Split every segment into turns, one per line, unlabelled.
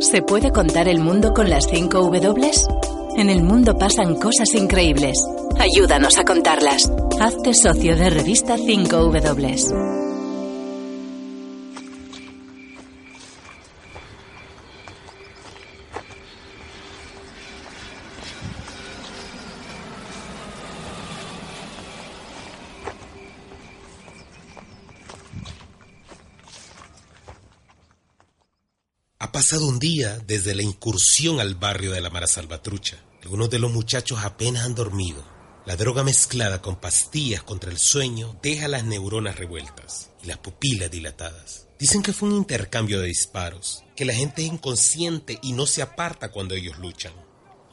¿Se puede contar el mundo con las 5 W? En el mundo pasan cosas increíbles. Ayúdanos a contarlas. Hazte socio de revista 5W.
Pasado un día desde la incursión al barrio de la Mara Salvatrucha. Algunos de los muchachos apenas han dormido. La droga mezclada con pastillas contra el sueño deja las neuronas revueltas y las pupilas dilatadas. Dicen que fue un intercambio de disparos, que la gente es inconsciente y no se aparta cuando ellos luchan.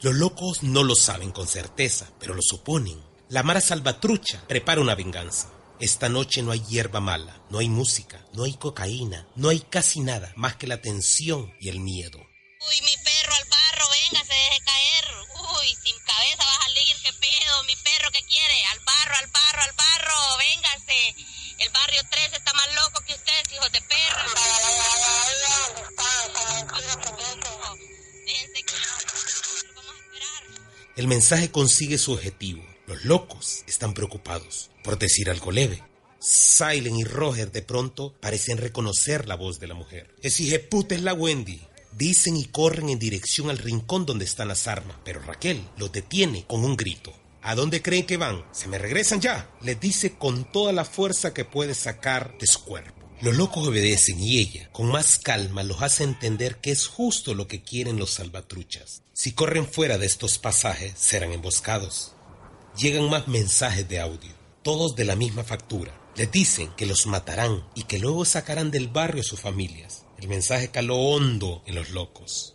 Los locos no lo saben con certeza, pero lo suponen. La Mara Salvatrucha prepara una venganza. Esta noche no hay hierba mala, no hay música, no hay cocaína, no hay casi nada más que la tensión y el miedo.
Uy, mi perro al barro, venga, se deje caer. Uy, sin cabeza va a salir, qué pedo, mi perro, ¿qué quiere? Al barro, al barro, al barro, véngase. El barrio 3 está más loco que ustedes, hijos de perro.
El mensaje consigue su objetivo. Los locos están preocupados, por decir algo leve. Silent y Roger de pronto parecen reconocer la voz de la mujer. Es puta es la Wendy. Dicen y corren en dirección al rincón donde están las armas, pero Raquel los detiene con un grito. ¿A dónde creen que van? Se me regresan ya. Les dice con toda la fuerza que puede sacar de su cuerpo. Los locos obedecen y ella, con más calma, los hace entender que es justo lo que quieren los salvatruchas. Si corren fuera de estos pasajes, serán emboscados llegan más mensajes de audio, todos de la misma factura. Les dicen que los matarán y que luego sacarán del barrio a sus familias. El mensaje caló hondo en los locos.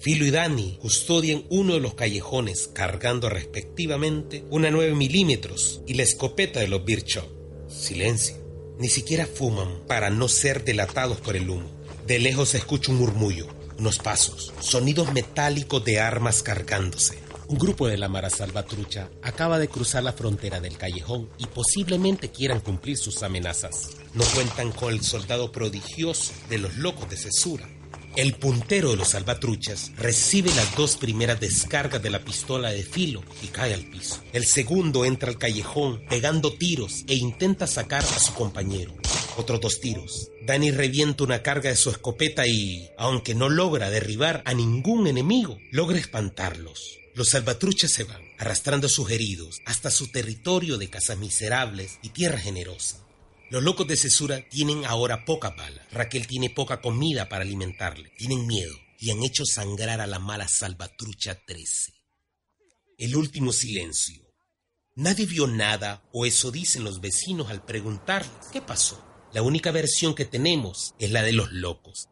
Filo y Dani custodian uno de los callejones cargando respectivamente una 9 milímetros y la escopeta de los Birchop. Silencio. Ni siquiera fuman para no ser delatados por el humo. De lejos se escucha un murmullo, unos pasos, sonidos metálicos de armas cargándose. Un grupo de la Mara Salvatrucha acaba de cruzar la frontera del callejón y posiblemente quieran cumplir sus amenazas. No cuentan con el soldado prodigioso de los locos de cesura. El puntero de los salvatruchas recibe las dos primeras descargas de la pistola de filo y cae al piso. El segundo entra al callejón pegando tiros e intenta sacar a su compañero. Otros dos tiros. Danny revienta una carga de su escopeta y, aunque no logra derribar a ningún enemigo, logra espantarlos. Los salvatruchas se van, arrastrando sus heridos hasta su territorio de casas miserables y tierra generosa. Los locos de cesura tienen ahora poca bala. Raquel tiene poca comida para alimentarle. Tienen miedo y han hecho sangrar a la mala salvatrucha 13. El último silencio. Nadie vio nada, o eso dicen los vecinos al preguntarles qué pasó. La única versión que tenemos es la de los locos,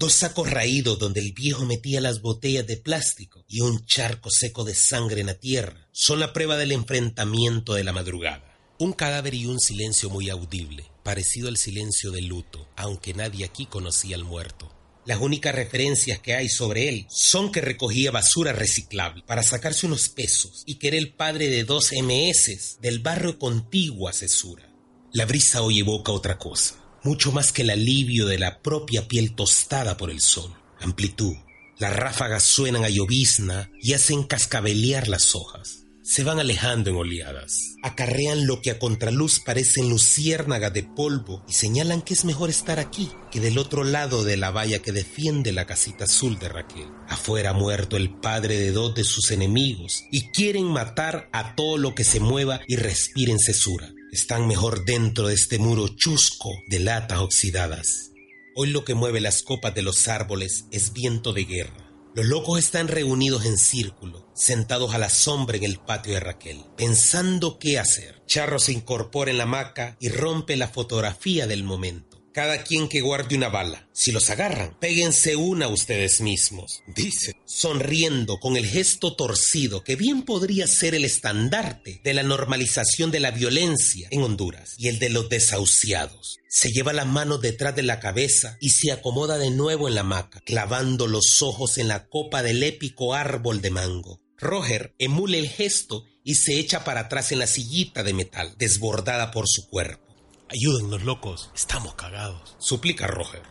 Dos sacos raídos donde el viejo metía las botellas de plástico y un charco seco de sangre en la tierra son la prueba del enfrentamiento de la madrugada. Un cadáver y un silencio muy audible, parecido al silencio del luto, aunque nadie aquí conocía al muerto. Las únicas referencias que hay sobre él son que recogía basura reciclable para sacarse unos pesos y que era el padre de dos MS del barrio contiguo a Cesura. La brisa hoy evoca otra cosa mucho más que el alivio de la propia piel tostada por el sol. Amplitud. Las ráfagas suenan a llovizna y hacen cascabelear las hojas. Se van alejando en oleadas. Acarrean lo que a contraluz parecen luciérnagas de polvo y señalan que es mejor estar aquí que del otro lado de la valla que defiende la casita azul de Raquel. Afuera ha muerto el padre de dos de sus enemigos y quieren matar a todo lo que se mueva y respire en cesura están mejor dentro de este muro chusco de latas oxidadas. Hoy lo que mueve las copas de los árboles es viento de guerra. Los locos están reunidos en círculo, sentados a la sombra en el patio de Raquel, pensando qué hacer. Charro se incorpora en la hamaca y rompe la fotografía del momento. Cada quien que guarde una bala. Si los agarran, péguense una ustedes mismos, dice, sonriendo con el gesto torcido que bien podría ser el estandarte de la normalización de la violencia en Honduras y el de los desahuciados. Se lleva las manos detrás de la cabeza y se acomoda de nuevo en la hamaca, clavando los ojos en la copa del épico árbol de mango. Roger emule el gesto y se echa para atrás en la sillita de metal, desbordada por su cuerpo.
Ayúdennos, locos, estamos cagados.
Suplica Roger.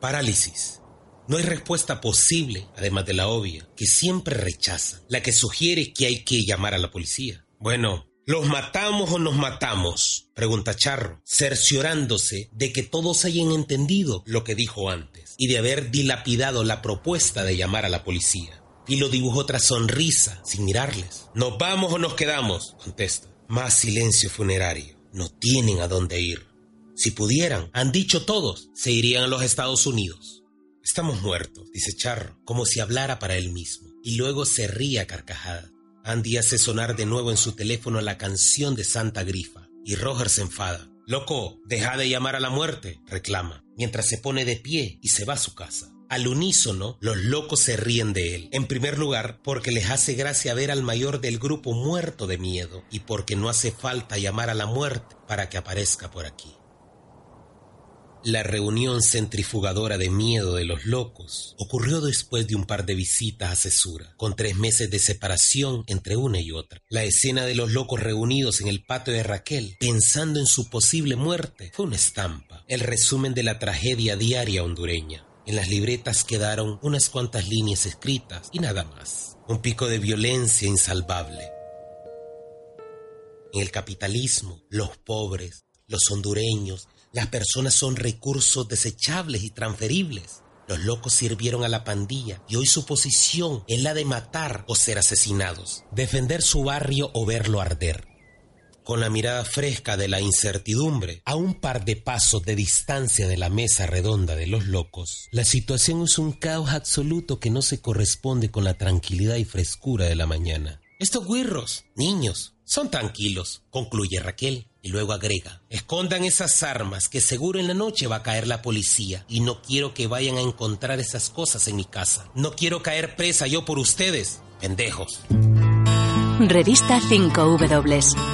Parálisis. No hay respuesta posible, además de la obvia, que siempre rechaza, la que sugiere que hay que llamar a la policía. Bueno, ¿los matamos o nos matamos? Pregunta Charro, cerciorándose de que todos hayan entendido lo que dijo antes y de haber dilapidado la propuesta de llamar a la policía y lo dibujó otra sonrisa sin mirarles. ¿Nos vamos o nos quedamos? contesta. Más silencio funerario. No tienen a dónde ir. Si pudieran, han dicho todos, se irían a los Estados Unidos. Estamos muertos, dice Charro, como si hablara para él mismo, y luego se ríe a carcajada. Andy hace sonar de nuevo en su teléfono la canción de Santa Grifa, y Roger se enfada. Loco, deja de llamar a la muerte, reclama, mientras se pone de pie y se va a su casa. Al unísono, los locos se ríen de él. En primer lugar, porque les hace gracia ver al mayor del grupo muerto de miedo y porque no hace falta llamar a la muerte para que aparezca por aquí. La reunión centrifugadora de miedo de los locos ocurrió después de un par de visitas a Cesura, con tres meses de separación entre una y otra. La escena de los locos reunidos en el patio de Raquel, pensando en su posible muerte, fue una estampa, el resumen de la tragedia diaria hondureña. En las libretas quedaron unas cuantas líneas escritas y nada más. Un pico de violencia insalvable. En el capitalismo, los pobres, los hondureños, las personas son recursos desechables y transferibles. Los locos sirvieron a la pandilla y hoy su posición es la de matar o ser asesinados, defender su barrio o verlo arder con la mirada fresca de la incertidumbre, a un par de pasos de distancia de la mesa redonda de los locos, la situación es un caos absoluto que no se corresponde con la tranquilidad y frescura de la mañana. Estos guirros, niños, son tranquilos, concluye Raquel, y luego agrega, escondan esas armas que seguro en la noche va a caer la policía y no quiero que vayan a encontrar esas cosas en mi casa. No quiero caer presa yo por ustedes, pendejos.
Revista 5W.